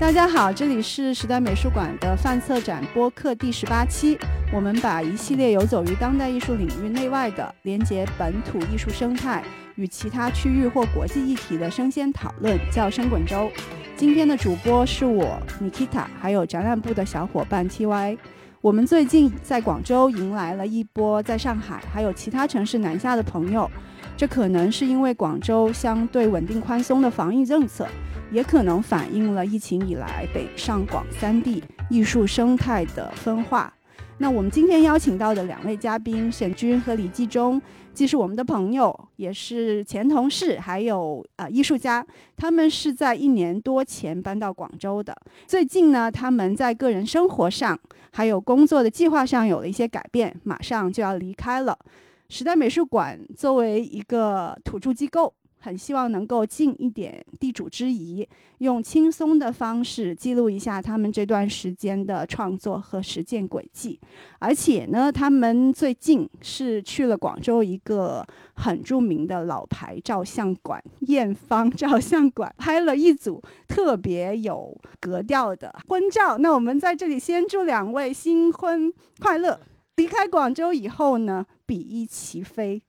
大家好，这里是时代美术馆的范策展播客第十八期。我们把一系列游走于当代艺术领域内外的、连接本土艺术生态与其他区域或国际议题的生鲜讨论叫“生滚粥”。今天的主播是我 Nikita，还有展览部的小伙伴 TY。我们最近在广州迎来了一波在上海还有其他城市南下的朋友，这可能是因为广州相对稳定宽松的防疫政策。也可能反映了疫情以来北上广三地艺术生态的分化。那我们今天邀请到的两位嘉宾沈军和李继忠，既是我们的朋友，也是前同事，还有呃艺术家。他们是在一年多前搬到广州的。最近呢，他们在个人生活上还有工作的计划上有了一些改变，马上就要离开了。时代美术馆作为一个土著机构。很希望能够尽一点地主之谊，用轻松的方式记录一下他们这段时间的创作和实践轨迹。而且呢，他们最近是去了广州一个很著名的老牌照相馆——艳芳照相馆，拍了一组特别有格调的婚照。那我们在这里先祝两位新婚快乐！离开广州以后呢，比翼齐飞。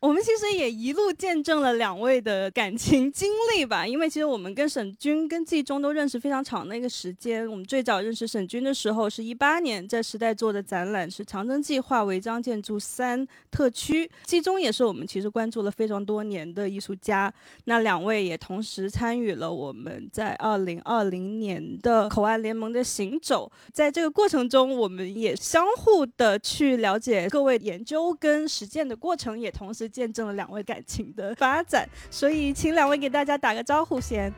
我们其实也一路见证了两位的感情经历吧，因为其实我们跟沈军、跟季中都认识非常长的一个时间。我们最早认识沈军的时候是一八年，在时代做的展览是《长征计划违章建筑三特区》，季中也是我们其实关注了非常多年的艺术家。那两位也同时参与了我们在二零二零年的口岸联盟的行走，在这个过程中，我们也相互的去了解各位研究跟实践的过程，也同时。见证了两位感情的发展，所以请两位给大家打个招呼先。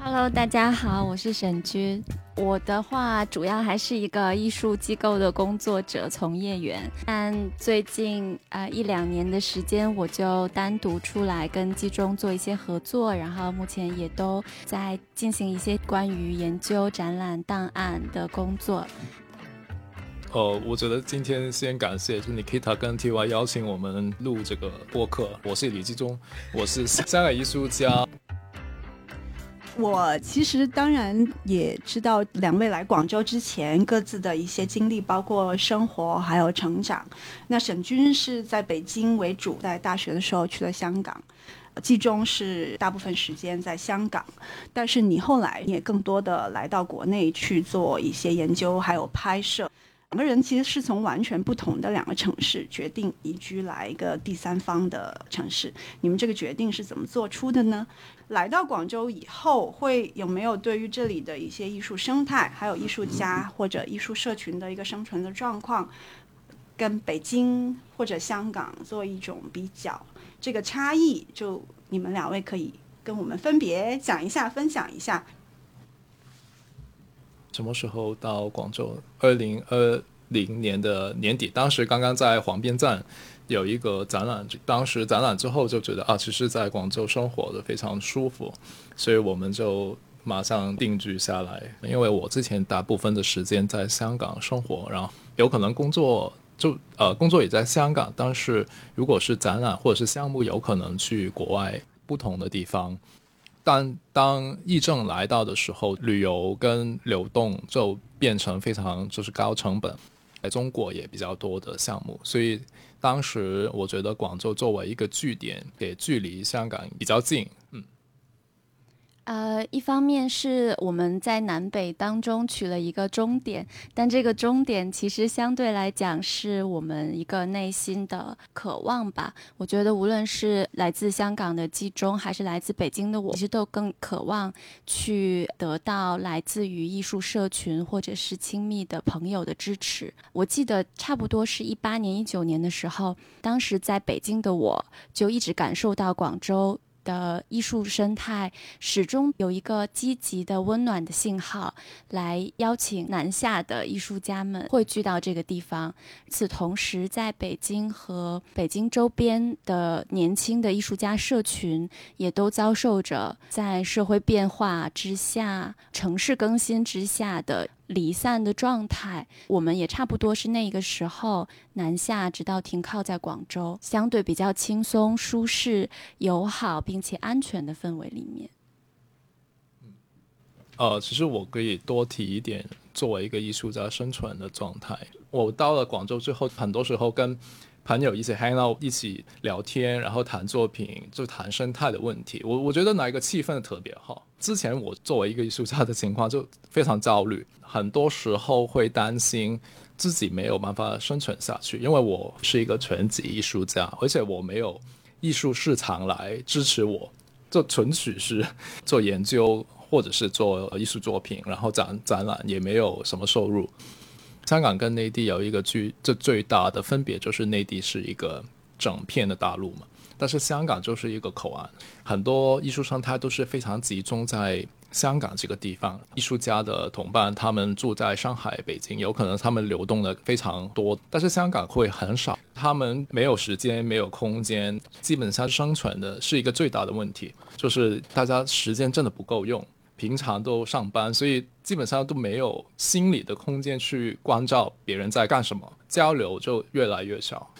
Hello，大家好，我是沈军。我的话主要还是一个艺术机构的工作者、从业员。但最近啊一两年的时间，我就单独出来跟季中做一些合作，然后目前也都在进行一些关于研究展览档案的工作。呃，我觉得今天先感谢就 Nikita 跟 TY 邀请我们录这个播客。我是李继忠，我是香港艺术家。我其实当然也知道两位来广州之前各自的一些经历，包括生活还有成长。那沈军是在北京为主，在大学的时候去了香港。季中是大部分时间在香港，但是你后来也更多的来到国内去做一些研究还有拍摄。两个人其实是从完全不同的两个城市决定移居来一个第三方的城市。你们这个决定是怎么做出的呢？来到广州以后，会有没有对于这里的一些艺术生态，还有艺术家或者艺术社群的一个生存的状况，跟北京或者香港做一种比较？这个差异，就你们两位可以跟我们分别讲一下，分享一下。什么时候到广州？二零二零年的年底，当时刚刚在黄边站有一个展览，当时展览之后就觉得啊，其实在广州生活的非常舒服，所以我们就马上定居下来。因为我之前大部分的时间在香港生活，然后有可能工作就呃工作也在香港，但是如果是展览或者是项目，有可能去国外不同的地方。但当疫症来到的时候，旅游跟流动就变成非常就是高成本，在中国也比较多的项目，所以当时我觉得广州作为一个据点，也距离香港比较近。嗯呃，一方面是我们在南北当中取了一个终点，但这个终点其实相对来讲是我们一个内心的渴望吧。我觉得无论是来自香港的季中，还是来自北京的我，其实都更渴望去得到来自于艺术社群或者是亲密的朋友的支持。我记得差不多是一八年、一九年的时候，当时在北京的我就一直感受到广州。的艺术生态始终有一个积极的、温暖的信号，来邀请南下的艺术家们汇聚到这个地方。此同时，在北京和北京周边的年轻的艺术家社群，也都遭受着在社会变化之下、城市更新之下的。离散的状态，我们也差不多是那个时候南下，直到停靠在广州，相对比较轻松、舒适、友好并且安全的氛围里面。呃，其实我可以多提一点，作为一个艺术家生存的状态。我到了广州之后，很多时候跟朋友一起 hang out，一起聊天，然后谈作品，就谈生态的问题。我我觉得那一个气氛特别好。之前我作为一个艺术家的情况就非常焦虑，很多时候会担心自己没有办法生存下去，因为我是一个全职艺术家，而且我没有艺术市场来支持我，就纯粹是做研究。或者是做艺术作品，然后展展览也没有什么收入。香港跟内地有一个最这最大的分别，就是内地是一个整片的大陆嘛，但是香港就是一个口岸，很多艺术生态都是非常集中在香港这个地方。艺术家的同伴他们住在上海、北京，有可能他们流动的非常多，但是香港会很少，他们没有时间、没有空间，基本上生存的是一个最大的问题，就是大家时间真的不够用。平常都上班，所以基本上都没有心理的空间去关照别人在干什么，交流就越来越少。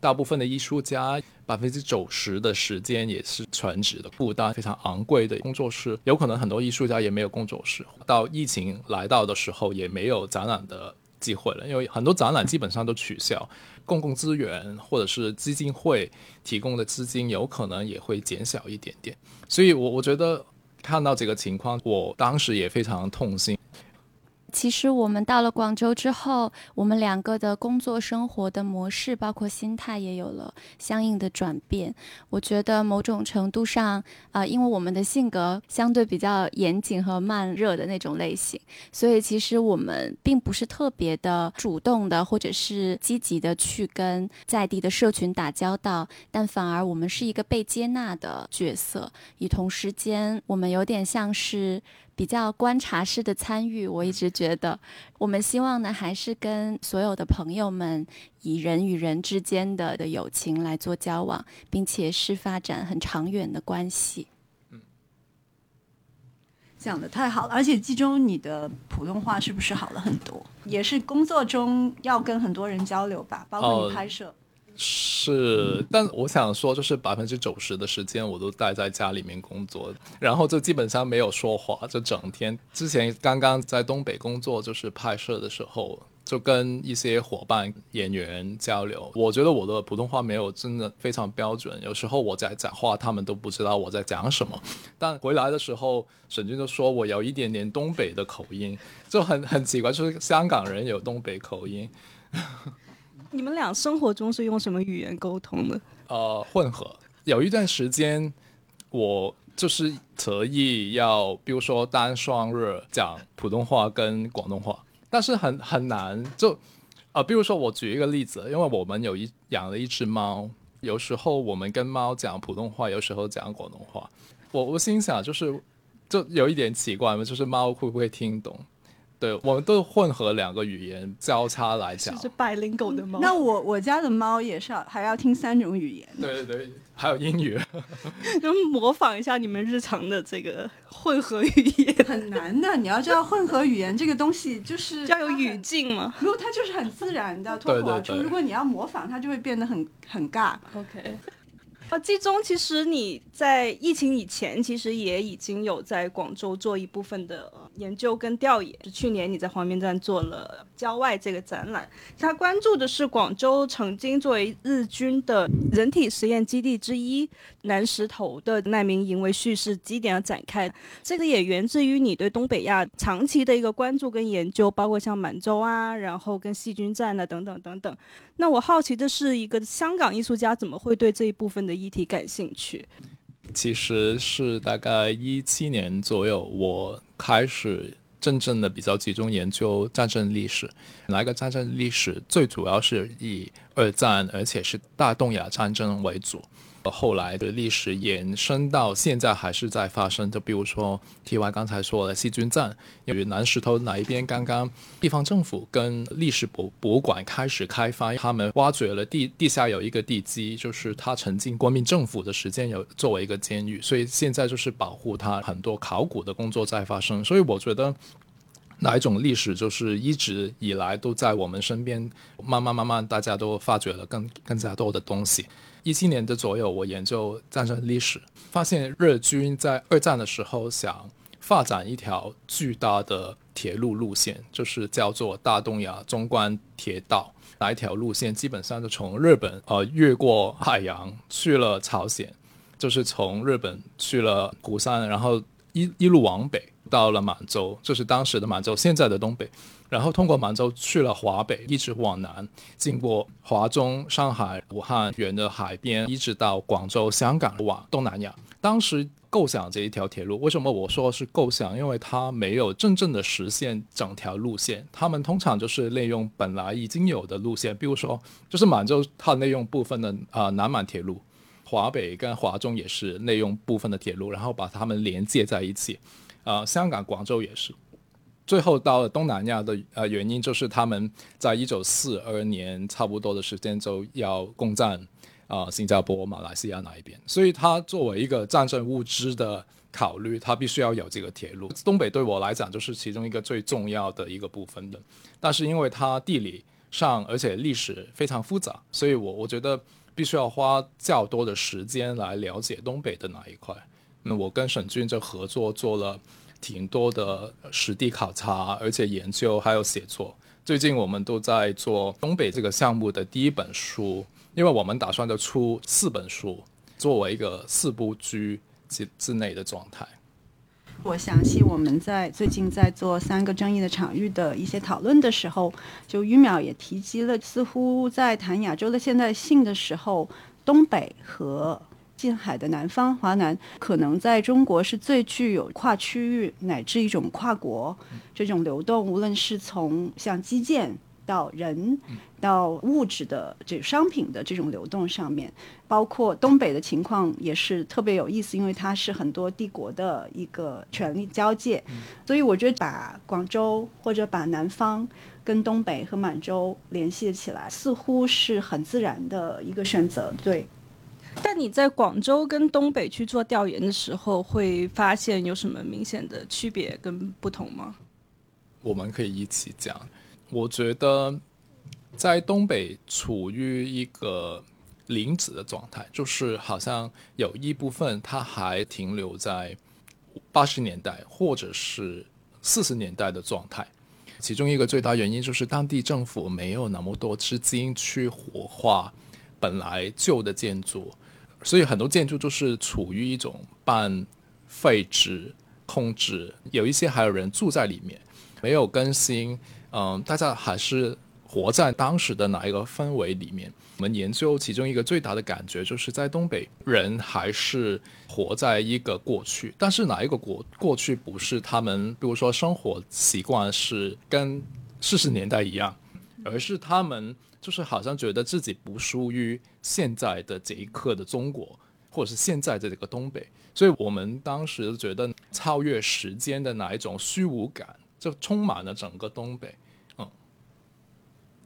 大部分的艺术家，百分之九十的时间也是全职的，负担非常昂贵的工作室，有可能很多艺术家也没有工作室。到疫情来到的时候，也没有展览的机会了，因为很多展览基本上都取消，公共资源或者是基金会提供的资金有可能也会减小一点点。所以，我我觉得。看到这个情况，我当时也非常痛心。其实我们到了广州之后，我们两个的工作生活的模式，包括心态也有了相应的转变。我觉得某种程度上，啊，因为我们的性格相对比较严谨和慢热的那种类型，所以其实我们并不是特别的主动的，或者是积极的去跟在地的社群打交道，但反而我们是一个被接纳的角色。以同时间，我们有点像是。比较观察式的参与，我一直觉得，我们希望呢，还是跟所有的朋友们以人与人之间的的友情来做交往，并且是发展很长远的关系。嗯，讲的太好了，而且季中你的普通话是不是好了很多？也是工作中要跟很多人交流吧，包括你拍摄。是，但我想说，就是百分之九十的时间我都待在家里面工作，然后就基本上没有说话，就整天。之前刚刚在东北工作，就是拍摄的时候，就跟一些伙伴、演员交流。我觉得我的普通话没有真的非常标准，有时候我在讲话，他们都不知道我在讲什么。但回来的时候，沈军就说我有一点点东北的口音，就很很奇怪，就是香港人有东北口音。你们俩生活中是用什么语言沟通的？呃，混合。有一段时间，我就是特意要，比如说单双日讲普通话跟广东话，但是很很难。就啊，比如说我举一个例子，因为我们有一养了一只猫，有时候我们跟猫讲普通话，有时候讲广东话。我我心想，就是就有一点奇怪嘛，就是猫会不会听懂？对，我们都混合两个语言交叉来讲，是百灵狗的猫。那我我家的猫也是还要听三种语言。对对对，还有英语。就模仿一下你们日常的这个混合语言，很难的。你要知道，混合语言这个东西就是要有语境嘛。如果它就是很自然的脱口而出，如果你要模仿，它就会变得很很尬。OK。啊，季中，其实你在疫情以前，其实也已经有在广州做一部分的研究跟调研。去年你在黄边站做了郊外这个展览，他关注的是广州曾经作为日军的人体实验基地之一南石头的难民营为叙事基点而展开。这个也源自于你对东北亚长期的一个关注跟研究，包括像满洲啊，然后跟细菌战啊等等等等。那我好奇的是，一个香港艺术家怎么会对这一部分的议题感兴趣？其实是大概一七年左右，我开始真正的比较集中研究战争历史。哪个战争历史最主要是以二战，而且是大东亚战争为主。后来的历史延伸到现在还是在发生，就比如说 T Y 刚才说的细菌战，由于南石头哪一边刚刚地方政府跟历史博博物馆开始开发，他们挖掘了地地下有一个地基，就是它曾经国民政府的时间有作为一个监狱，所以现在就是保护它，很多考古的工作在发生，所以我觉得哪一种历史就是一直以来都在我们身边，慢慢慢慢大家都发掘了更更加多的东西。一七年的左右，我研究战争历史，发现日军在二战的时候想发展一条巨大的铁路路线，就是叫做大东亚中关铁道。那一条路线基本上就从日本呃越过海洋去了朝鲜，就是从日本去了釜山，然后一一路往北到了满洲，就是当时的满洲，现在的东北。然后通过满洲去了华北，一直往南，经过华中、上海、武汉，沿着海边一直到广州、香港，往东南亚。当时构想这一条铁路，为什么我说是构想？因为它没有真正的实现整条路线。他们通常就是利用本来已经有的路线，比如说就是满洲它利用部分的啊南满铁路，华北跟华中也是利用部分的铁路，然后把它们连接在一起。啊，香港、广州也是。最后到了东南亚的呃原因就是他们在一九四二年差不多的时间就要攻占啊新加坡、马来西亚那一边，所以它作为一个战争物资的考虑，它必须要有这个铁路。东北对我来讲就是其中一个最重要的一个部分的，但是因为它地理上而且历史非常复杂，所以我我觉得必须要花较多的时间来了解东北的哪一块。那我跟沈俊就合作做了。挺多的实地考察，而且研究还有写作。最近我们都在做东北这个项目的第一本书，因为我们打算就出四本书，作为一个四部剧之之内的状态。我想起我们在最近在做三个争议的场域的一些讨论的时候，就于淼也提及了，似乎在谈亚洲的现代性的时候，东北和。近海的南方，华南可能在中国是最具有跨区域乃至一种跨国这种流动，无论是从像基建到人到物质的这商品的这种流动上面，包括东北的情况也是特别有意思，因为它是很多帝国的一个权力交界，所以我觉得把广州或者把南方跟东北和满洲联系起来，似乎是很自然的一个选择，对。但你在广州跟东北去做调研的时候，会发现有什么明显的区别跟不同吗？我们可以一起讲。我觉得在东北处于一个零子的状态，就是好像有一部分它还停留在八十年代或者是四十年代的状态。其中一个最大原因就是当地政府没有那么多资金去活化本来旧的建筑。所以很多建筑就是处于一种半废纸空置，有一些还有人住在里面，没有更新。嗯，大家还是活在当时的哪一个氛围里面？我们研究其中一个最大的感觉，就是在东北人还是活在一个过去，但是哪一个过过去不是他们，比如说生活习惯是跟四十年代一样，而是他们。就是好像觉得自己不输于现在的这一刻的中国，或者是现在的这个东北，所以我们当时觉得超越时间的哪一种虚无感，就充满了整个东北。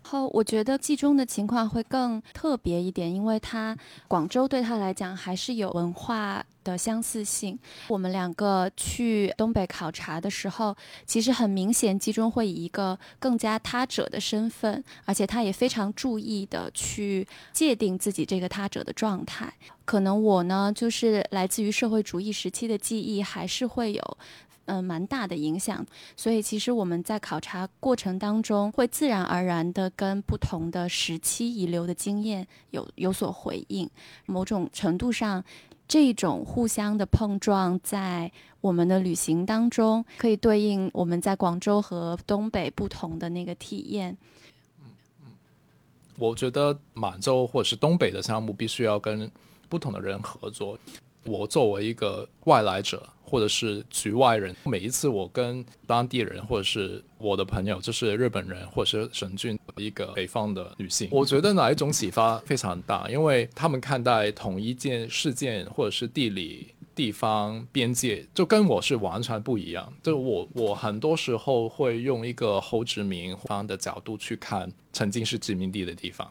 后我觉得冀中的情况会更特别一点，因为他广州对他来讲还是有文化。的相似性，我们两个去东北考察的时候，其实很明显，集中会以一个更加他者的身份，而且他也非常注意的去界定自己这个他者的状态。可能我呢，就是来自于社会主义时期的记忆，还是会有嗯蛮大的影响。所以，其实我们在考察过程当中，会自然而然的跟不同的时期遗留的经验有有所回应，某种程度上。这种互相的碰撞，在我们的旅行当中，可以对应我们在广州和东北不同的那个体验。嗯嗯，我觉得满洲或者是东北的项目，必须要跟不同的人合作。我作为一个外来者。或者是局外人，每一次我跟当地人，或者是我的朋友，就是日本人，或者是神俊一个北方的女性，我觉得哪一种启发非常大，因为他们看待同一件事件，或者是地理地方边界，就跟我是完全不一样。就我我很多时候会用一个后殖民方的角度去看曾经是殖民地的地方。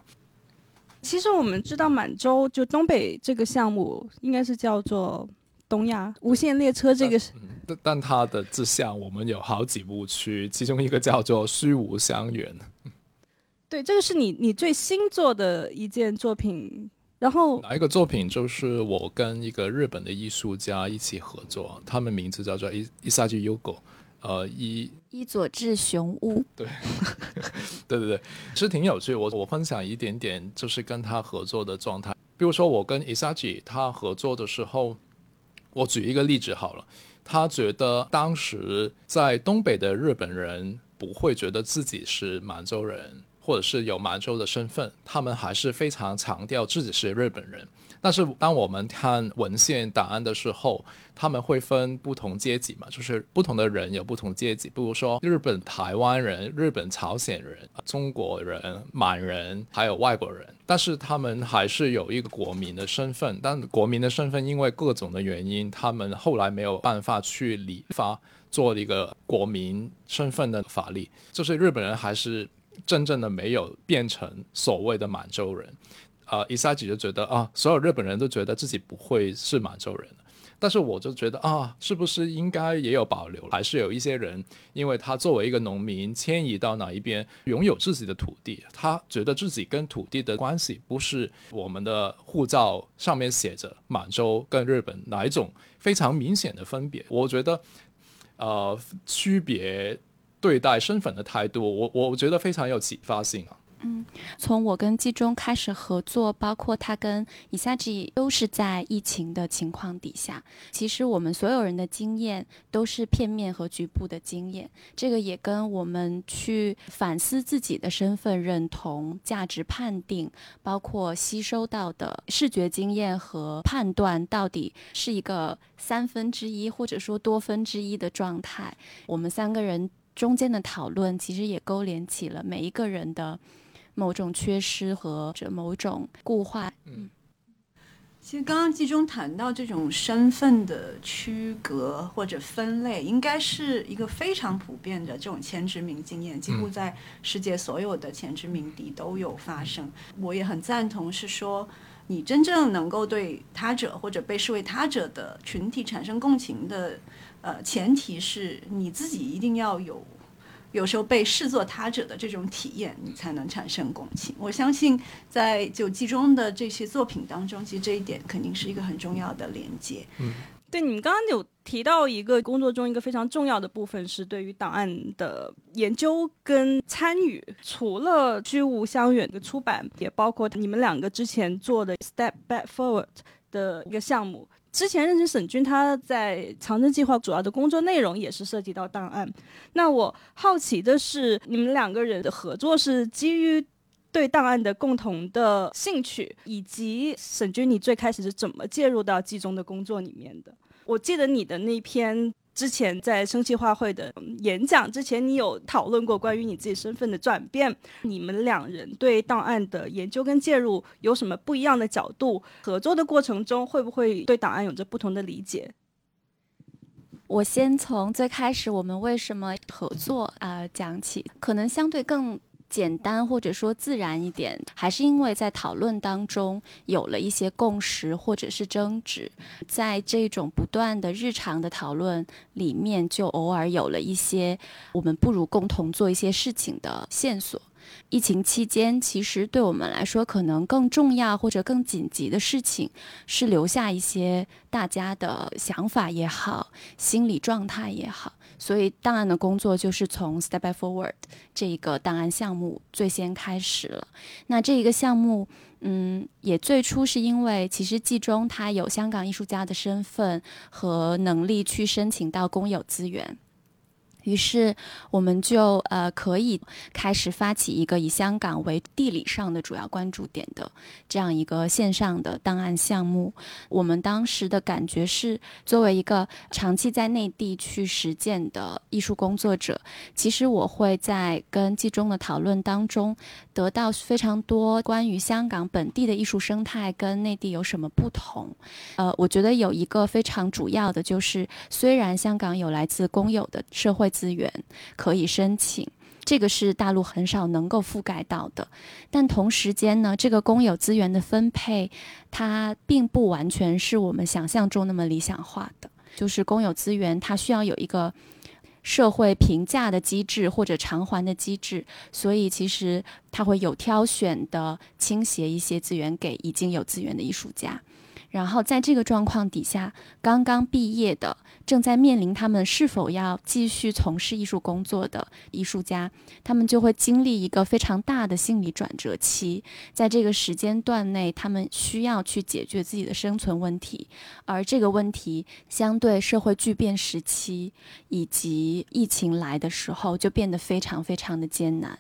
其实我们知道满洲就东北这个项目，应该是叫做。东亚无限列车这个是，但但它的志向我们有好几部曲，其中一个叫做虚无相远。对，这个是你你最新做的一件作品，然后哪一个作品就是我跟一个日本的艺术家一起合作，他们名字叫做伊伊萨吉优狗，呃，伊伊佐治雄屋，对，对对对，其实挺有趣。我我分享一点点，就是跟他合作的状态。比如说我跟伊萨吉他合作的时候，我举一个例子好了，他觉得当时在东北的日本人不会觉得自己是满洲人。或者是有满洲的身份，他们还是非常强调自己是日本人。但是当我们看文献档案的时候，他们会分不同阶级嘛，就是不同的人有不同阶级。比如说日本台湾人、日本朝鲜人、中国人、满人，还有外国人。但是他们还是有一个国民的身份。但国民的身份因为各种的原因，他们后来没有办法去理发做一个国民身份的法律。就是日本人还是。真正的没有变成所谓的满洲人，啊，伊萨吉就觉得啊，所有日本人都觉得自己不会是满洲人，但是我就觉得啊，是不是应该也有保留？还是有一些人，因为他作为一个农民迁移到哪一边，拥有自己的土地，他觉得自己跟土地的关系不是我们的护照上面写着满洲跟日本哪一种非常明显的分别？我觉得，呃，区别。对待身份的态度，我我觉得非常有启发性啊。嗯，从我跟季中开始合作，包括他跟以下吉，都是在疫情的情况底下。其实我们所有人的经验都是片面和局部的经验，这个也跟我们去反思自己的身份认同、价值判定，包括吸收到的视觉经验和判断，到底是一个三分之一或者说多分之一的状态。我们三个人。中间的讨论其实也勾连起了每一个人的某种缺失和者某种固化。嗯，其实刚刚季中谈到这种身份的区隔或者分类，应该是一个非常普遍的这种前殖民经验，几乎在世界所有的前殖民地都有发生。我也很赞同，是说你真正能够对他者或者被视为他者的群体产生共情的。呃，前提是你自己一定要有，有时候被视作他者的这种体验，你才能产生共情。我相信在九季中的这些作品当中，其实这一点肯定是一个很重要的连接。嗯，对，你们刚刚有提到一个工作中一个非常重要的部分是对于档案的研究跟参与，除了居无相远的出版，也包括你们两个之前做的 Step Back Forward 的一个项目。之前认识沈军，他在长征计划主要的工作内容也是涉及到档案。那我好奇的是，你们两个人的合作是基于对档案的共同的兴趣，以及沈军你最开始是怎么介入到季中的工作里面的？我记得你的那篇。之前在生气画会的演讲之前，你有讨论过关于你自己身份的转变。你们两人对档案的研究跟介入有什么不一样的角度？合作的过程中会不会对档案有着不同的理解？我先从最开始我们为什么合作啊讲起，可能相对更。简单或者说自然一点，还是因为在讨论当中有了一些共识或者是争执，在这种不断的日常的讨论里面，就偶尔有了一些我们不如共同做一些事情的线索。疫情期间，其实对我们来说，可能更重要或者更紧急的事情是留下一些大家的想法也好，心理状态也好。所以档案的工作就是从 Step by Forward 这个档案项目最先开始了。那这一个项目，嗯，也最初是因为其实季中他有香港艺术家的身份和能力去申请到公有资源。于是，我们就呃可以开始发起一个以香港为地理上的主要关注点的这样一个线上的档案项目。我们当时的感觉是，作为一个长期在内地去实践的艺术工作者，其实我会在跟季中的讨论当中得到非常多关于香港本地的艺术生态跟内地有什么不同。呃，我觉得有一个非常主要的就是，虽然香港有来自公有的社会。资源可以申请，这个是大陆很少能够覆盖到的。但同时间呢，这个公有资源的分配，它并不完全是我们想象中那么理想化的。就是公有资源，它需要有一个社会评价的机制或者偿还的机制，所以其实它会有挑选的倾斜一些资源给已经有资源的艺术家。然后在这个状况底下，刚刚毕业的、正在面临他们是否要继续从事艺术工作的艺术家，他们就会经历一个非常大的心理转折期。在这个时间段内，他们需要去解决自己的生存问题，而这个问题相对社会巨变时期以及疫情来的时候，就变得非常非常的艰难。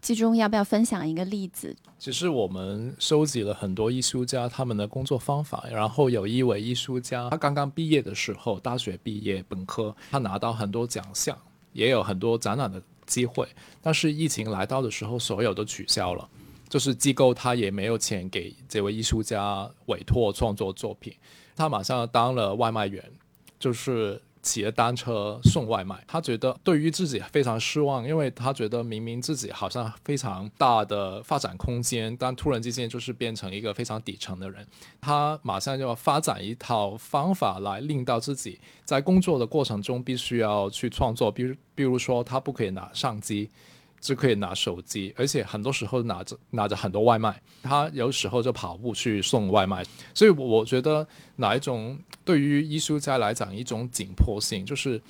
其中要不要分享一个例子？其实我们收集了很多艺术家他们的工作方法，然后有一位艺术家，他刚刚毕业的时候，大学毕业本科，他拿到很多奖项，也有很多展览的机会，但是疫情来到的时候，所有都取消了，就是机构他也没有钱给这位艺术家委托创作作品，他马上当了外卖员，就是。骑着单车送外卖，他觉得对于自己非常失望，因为他觉得明明自己好像非常大的发展空间，但突然之间就是变成一个非常底层的人。他马上就要发展一套方法来令到自己在工作的过程中必须要去创作，比如比如说他不可以拿相机。就可以拿手机，而且很多时候拿着拿着很多外卖，他有时候就跑步去送外卖。所以我觉得哪一种对于艺术家来讲一种紧迫性，就是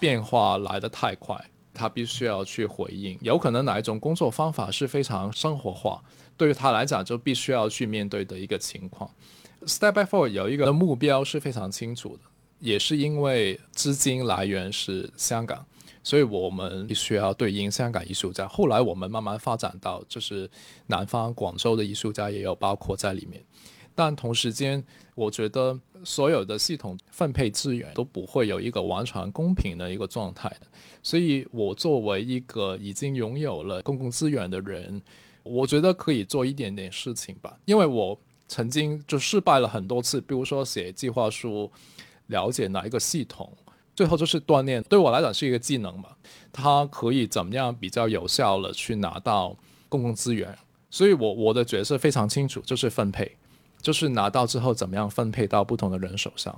变化来得太快，他必须要去回应。有可能哪一种工作方法是非常生活化，对于他来讲就必须要去面对的一个情况。Step by Four 有一个目标是非常清楚的，也是因为资金来源是香港。所以我们必须要对应香港艺术家。后来我们慢慢发展到，就是南方广州的艺术家也有包括在里面。但同时间，我觉得所有的系统分配资源都不会有一个完全公平的一个状态的。所以我作为一个已经拥有了公共资源的人，我觉得可以做一点点事情吧。因为我曾经就失败了很多次，比如说写计划书，了解哪一个系统。最后就是锻炼，对我来讲是一个技能嘛，它可以怎么样比较有效的去拿到公共资源，所以我我的角色非常清楚，就是分配，就是拿到之后怎么样分配到不同的人手上。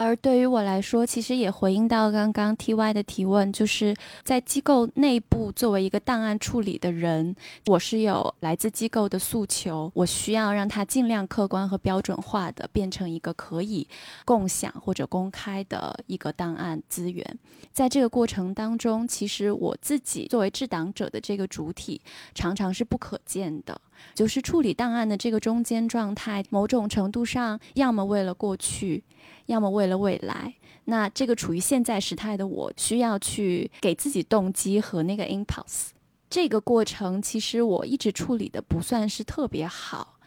而对于我来说，其实也回应到刚刚 T Y 的提问，就是在机构内部作为一个档案处理的人，我是有来自机构的诉求，我需要让它尽量客观和标准化的变成一个可以共享或者公开的一个档案资源。在这个过程当中，其实我自己作为制档者的这个主体，常常是不可见的。就是处理档案的这个中间状态，某种程度上，要么为了过去，要么为了未来。那这个处于现在时态的我，需要去给自己动机和那个 impulse。这个过程其实我一直处理的不算是特别好，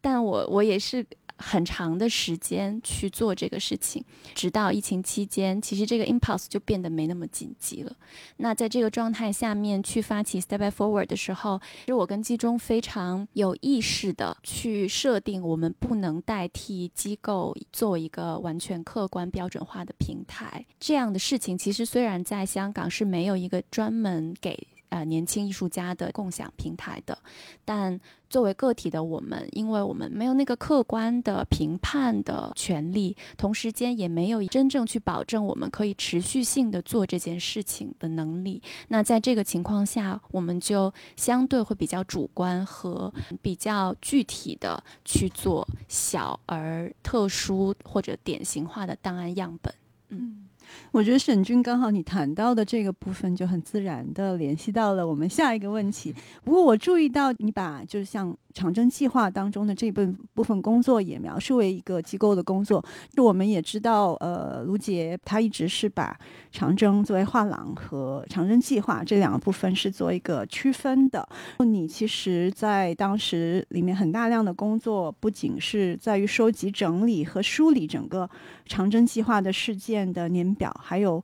但我我也是。很长的时间去做这个事情，直到疫情期间，其实这个 impulse 就变得没那么紧急了。那在这个状态下面去发起 step by forward 的时候，其实我跟季中非常有意识的去设定，我们不能代替机构做一个完全客观标准化的平台。这样的事情其实虽然在香港是没有一个专门给。呃，年轻艺术家的共享平台的，但作为个体的我们，因为我们没有那个客观的评判的权利，同时间也没有真正去保证我们可以持续性的做这件事情的能力。那在这个情况下，我们就相对会比较主观和比较具体的去做小而特殊或者典型化的档案样本。嗯。我觉得沈军刚好你谈到的这个部分就很自然的联系到了我们下一个问题。不过我注意到你把就是像长征计划当中的这部部分工作也描述为一个机构的工作。就我们也知道，呃，卢杰他一直是把长征作为画廊和长征计划这两个部分是做一个区分的。你其实，在当时里面很大量的工作，不仅是在于收集、整理和梳理整个长征计划的事件的年。表还有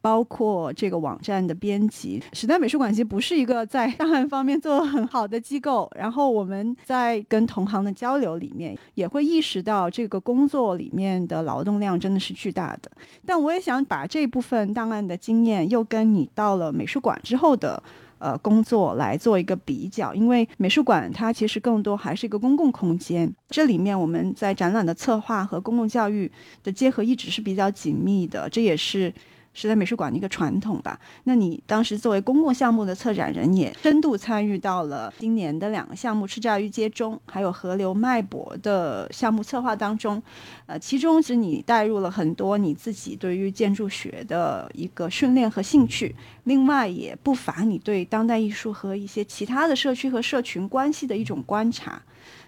包括这个网站的编辑，时代美术馆其实不是一个在档案方面做得很好的机构。然后我们在跟同行的交流里面，也会意识到这个工作里面的劳动量真的是巨大的。但我也想把这部分档案的经验，又跟你到了美术馆之后的呃工作来做一个比较，因为美术馆它其实更多还是一个公共空间，这里面我们在展览的策划和公共教育的结合一直是比较紧密的，这也是时代美术馆的一个传统吧。那你当时作为公共项目的策展人，也深度参与到了今年的两个项目“赤栅御街中”还有“河流脉搏”的项目策划当中。呃，其中是你带入了很多你自己对于建筑学的一个训练和兴趣，另外也不乏你对当代艺术和一些其他的社区和社群关系的一种观察。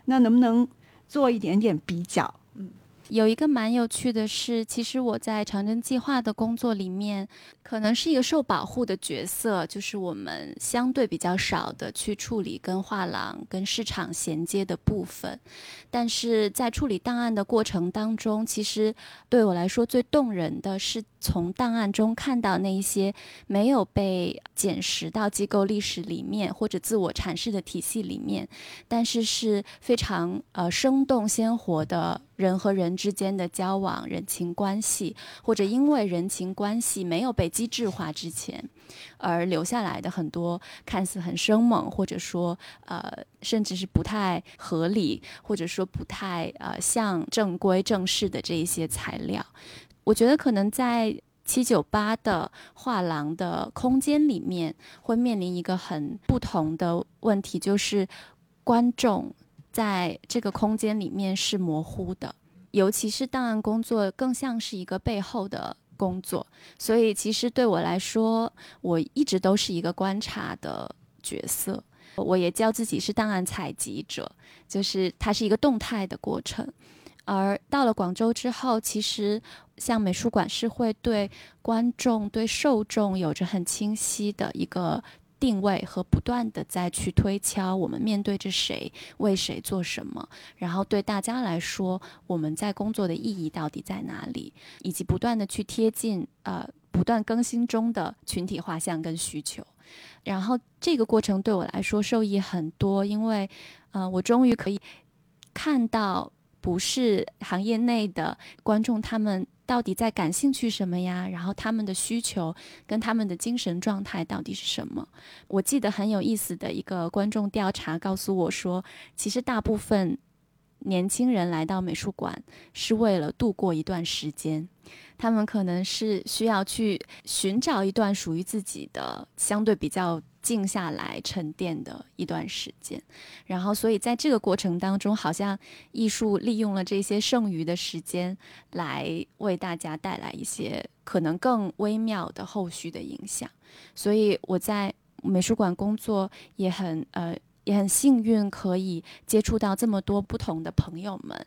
那能不能做一点点比较？有一个蛮有趣的是，其实我在长征计划的工作里面，可能是一个受保护的角色，就是我们相对比较少的去处理跟画廊、跟市场衔接的部分。但是在处理档案的过程当中，其实对我来说最动人的是从档案中看到那一些没有被捡拾到机构历史里面或者自我阐释的体系里面，但是是非常呃生动鲜活的。人和人之间的交往、人情关系，或者因为人情关系没有被机制化之前，而留下来的很多看似很生猛，或者说呃，甚至是不太合理，或者说不太呃像正规正式的这一些材料，我觉得可能在七九八的画廊的空间里面，会面临一个很不同的问题，就是观众。在这个空间里面是模糊的，尤其是档案工作更像是一个背后的工作，所以其实对我来说，我一直都是一个观察的角色。我也叫自己是档案采集者，就是它是一个动态的过程。而到了广州之后，其实像美术馆是会对观众、对受众有着很清晰的一个。定位和不断的再去推敲，我们面对着谁，为谁做什么，然后对大家来说，我们在工作的意义到底在哪里，以及不断的去贴近呃不断更新中的群体画像跟需求，然后这个过程对我来说受益很多，因为呃我终于可以看到不是行业内的观众他们。到底在感兴趣什么呀？然后他们的需求跟他们的精神状态到底是什么？我记得很有意思的一个观众调查告诉我说，其实大部分年轻人来到美术馆是为了度过一段时间。他们可能是需要去寻找一段属于自己的相对比较静下来沉淀的一段时间，然后所以在这个过程当中，好像艺术利用了这些剩余的时间来为大家带来一些可能更微妙的后续的影响。所以我在美术馆工作也很呃也很幸运，可以接触到这么多不同的朋友们，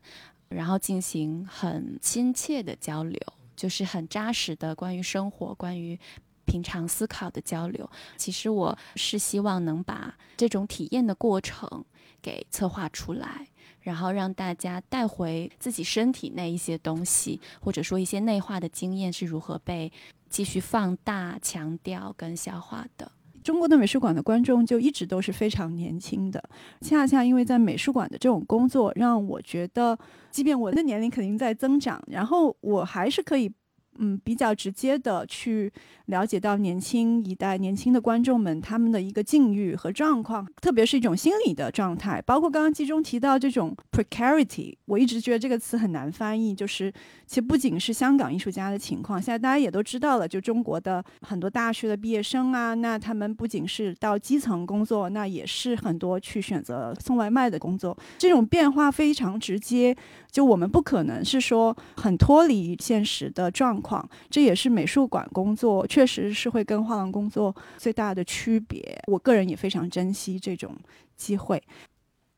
然后进行很亲切的交流。就是很扎实的关于生活、关于平常思考的交流。其实我是希望能把这种体验的过程给策划出来，然后让大家带回自己身体内一些东西，或者说一些内化的经验是如何被继续放大、强调跟消化的。中国的美术馆的观众就一直都是非常年轻的，恰恰因为在美术馆的这种工作，让我觉得，即便我的年龄肯定在增长，然后我还是可以。嗯，比较直接的去了解到年轻一代、年轻的观众们他们的一个境遇和状况，特别是一种心理的状态。包括刚刚季中提到这种 precarity，我一直觉得这个词很难翻译。就是其实不仅是香港艺术家的情况，现在大家也都知道了，就中国的很多大学的毕业生啊，那他们不仅是到基层工作，那也是很多去选择送外卖的工作。这种变化非常直接，就我们不可能是说很脱离现实的状。况这也是美术馆工作确实是会跟画廊工作最大的区别。我个人也非常珍惜这种机会。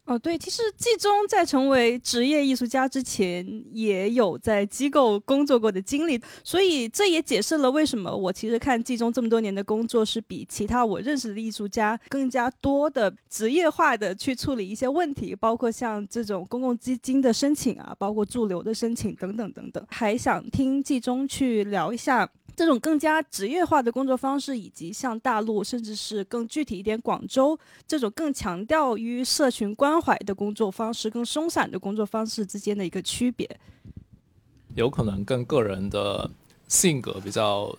哦，对，其实季中在成为职业艺术家之前，也有在机构工作过的经历，所以这也解释了为什么我其实看季中这么多年的工作是比其他我认识的艺术家更加多的职业化的去处理一些问题，包括像这种公共基金的申请啊，包括驻留的申请等等等等。还想听季中去聊一下。这种更加职业化的工作方式，以及像大陆，甚至是更具体一点，广州这种更强调于社群关怀的工作方式，更松散的工作方式之间的一个区别，有可能跟个人的性格比较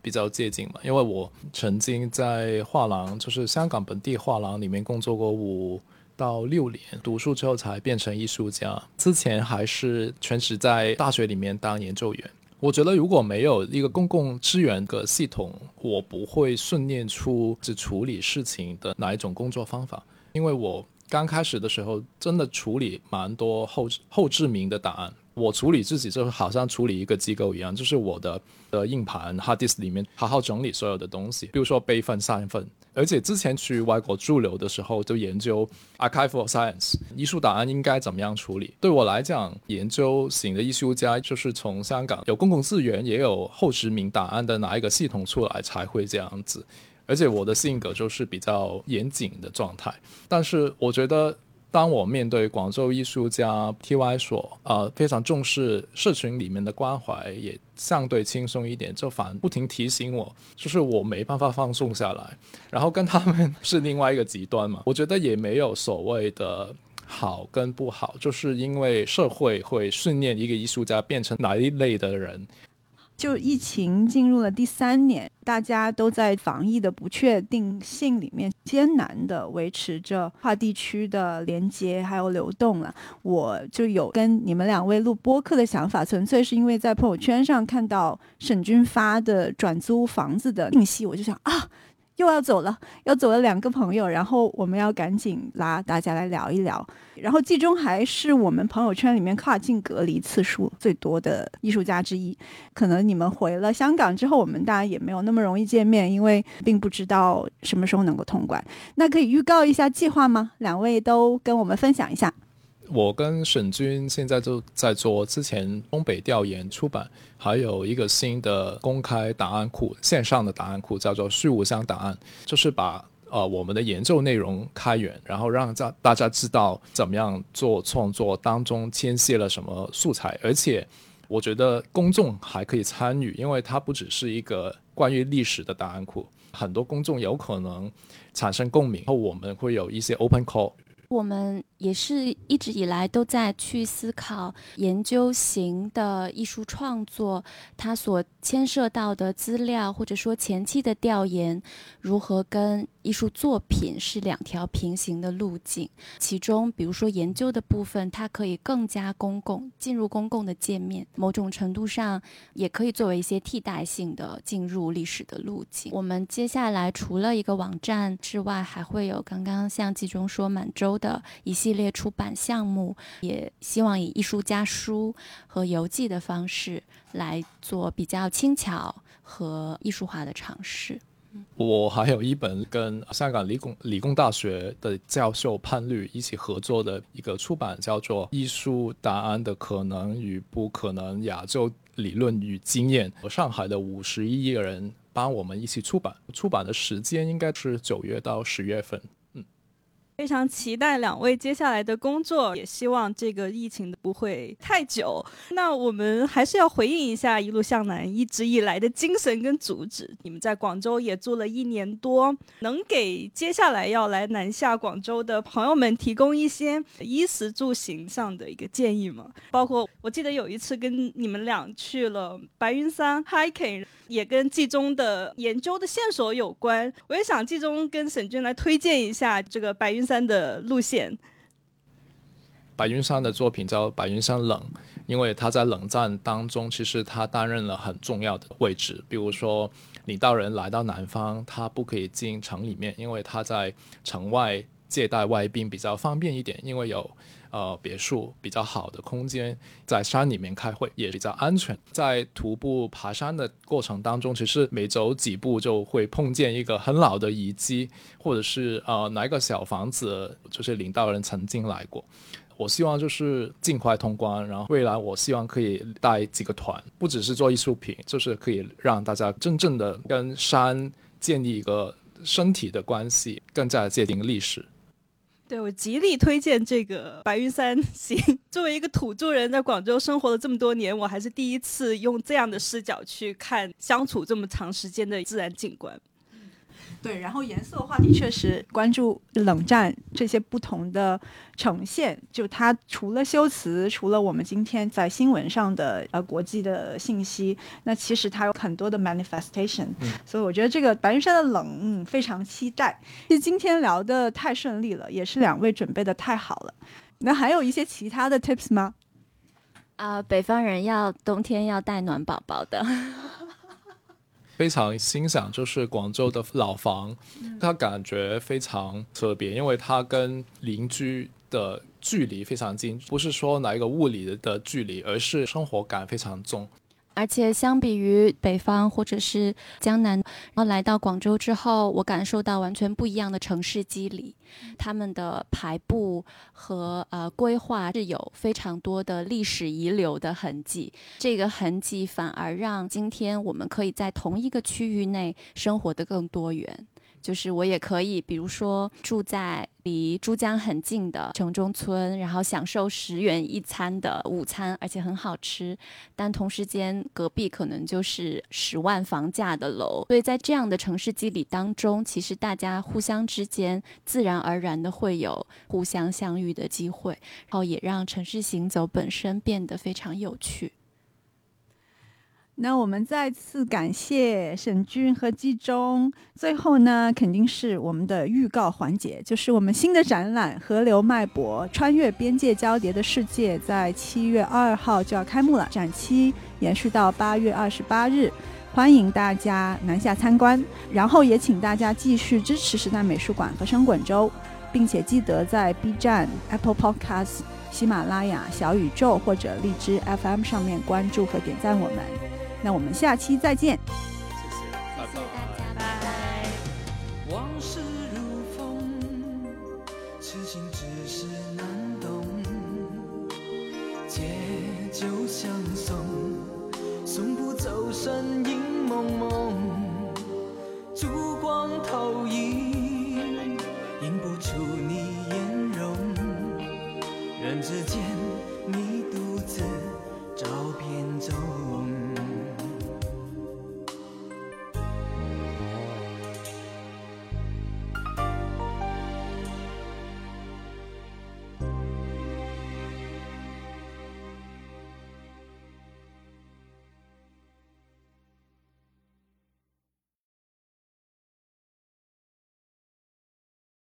比较接近嘛？因为我曾经在画廊，就是香港本地画廊里面工作过五到六年，读书之后才变成艺术家，之前还是全职在大学里面当研究员。我觉得如果没有一个公共资源的系统，我不会训练出只处理事情的哪一种工作方法，因为我刚开始的时候真的处理蛮多后后置名的档案。我处理自己就好像处理一个机构一样，就是我的的硬盘 hard disk 里面好好整理所有的东西，比如说备份、散份。而且之前去外国驻留的时候，就研究 archival science 艺术档案应该怎么样处理。对我来讲，研究型的艺术家就是从香港有公共资源，也有后殖民档案的哪一个系统出来才会这样子。而且我的性格就是比较严谨的状态，但是我觉得。当我面对广州艺术家 T.Y 所，呃，非常重视社群里面的关怀，也相对轻松一点，就反不停提醒我，就是我没办法放松下来。然后跟他们是另外一个极端嘛，我觉得也没有所谓的好跟不好，就是因为社会会训练一个艺术家变成哪一类的人。就疫情进入了第三年，大家都在防疫的不确定性里面艰难的维持着跨地区的连接还有流动了。我就有跟你们两位录播客的想法，纯粹是因为在朋友圈上看到沈军发的转租房子的信息，我就想啊。又要走了，要走了两个朋友，然后我们要赶紧拉大家来聊一聊。然后季中还是我们朋友圈里面跨境隔离次数最多的艺术家之一。可能你们回了香港之后，我们大家也没有那么容易见面，因为并不知道什么时候能够通关。那可以预告一下计划吗？两位都跟我们分享一下。我跟沈军现在就在做之前东北调研出版，还有一个新的公开档案库，线上的档案库叫做虚无箱档案，就是把呃我们的研究内容开源，然后让大大家知道怎么样做创作当中牵涉了什么素材，而且我觉得公众还可以参与，因为它不只是一个关于历史的档案库，很多公众有可能产生共鸣，后我们会有一些 open call。我们也是一直以来都在去思考研究型的艺术创作，它所牵涉到的资料或者说前期的调研，如何跟艺术作品是两条平行的路径。其中，比如说研究的部分，它可以更加公共，进入公共的界面，某种程度上也可以作为一些替代性的进入历史的路径。我们接下来除了一个网站之外，还会有刚刚像季中说满洲。的一系列出版项目，也希望以艺术家书和游记的方式来做比较轻巧和艺术化的尝试。我还有一本跟香港理工理工大学的教授潘律一起合作的一个出版，叫做《艺术答案的可能与不可能：亚洲理论与经验》，和上海的五十一个人帮我们一起出版。出版的时间应该是九月到十月份。非常期待两位接下来的工作，也希望这个疫情不会太久。那我们还是要回应一下一路向南一直以来的精神跟主旨。你们在广州也住了一年多，能给接下来要来南下广州的朋友们提供一些衣食住行上的一个建议吗？包括我记得有一次跟你们俩去了白云山 hiking，也跟季中的研究的线索有关。我也想季中跟沈军来推荐一下这个白云。山的路线，白云山的作品叫《白云山冷》，因为他在冷战当中，其实他担任了很重要的位置。比如说，领导人来到南方，他不可以进城里面，因为他在城外接待外宾比较方便一点，因为有。呃，别墅比较好的空间，在山里面开会也比较安全。在徒步爬山的过程当中，其实每走几步就会碰见一个很老的遗迹，或者是呃哪个小房子，就是领导人曾经来过。我希望就是尽快通关，然后未来我希望可以带几个团，不只是做艺术品，就是可以让大家真正的跟山建立一个身体的关系，更加界定历史。对我极力推荐这个白云山行。作为一个土著人，在广州生活了这么多年，我还是第一次用这样的视角去看相处这么长时间的自然景观。对，然后颜色的话题确实关注冷战这些不同的呈现，就它除了修辞，除了我们今天在新闻上的呃国际的信息，那其实它有很多的 manifestation，所以我觉得这个白云山的冷非常期待。其实今天聊的太顺利了，也是两位准备的太好了。那还有一些其他的 tips 吗？啊，北方人要冬天要带暖宝宝的。非常欣赏，就是广州的老房，它感觉非常特别，因为它跟邻居的距离非常近，不是说哪一个物理的距离，而是生活感非常重。而且相比于北方或者是江南，然后来到广州之后，我感受到完全不一样的城市肌理，他们的排布和呃规划是有非常多的历史遗留的痕迹。这个痕迹反而让今天我们可以在同一个区域内生活的更多元。就是我也可以，比如说住在离珠江很近的城中村，然后享受十元一餐的午餐，而且很好吃。但同时间隔壁可能就是十万房价的楼，所以在这样的城市机理当中，其实大家互相之间自然而然的会有互相相遇的机会，然后也让城市行走本身变得非常有趣。那我们再次感谢沈军和季中。最后呢，肯定是我们的预告环节，就是我们新的展览《河流脉搏：穿越边界交叠的世界》在七月二号就要开幕了，展期延续到八月二十八日，欢迎大家南下参观。然后也请大家继续支持时代美术馆和声滚州，并且记得在 B 站、Apple Podcast、喜马拉雅、小宇宙或者荔枝 FM 上面关注和点赞我们。那我们下期再见。谢谢，拜拜。拜拜。往事如风，痴心只是难懂。借酒相送，送不走身影蒙蒙。烛光投影，映不出你颜容。人之间。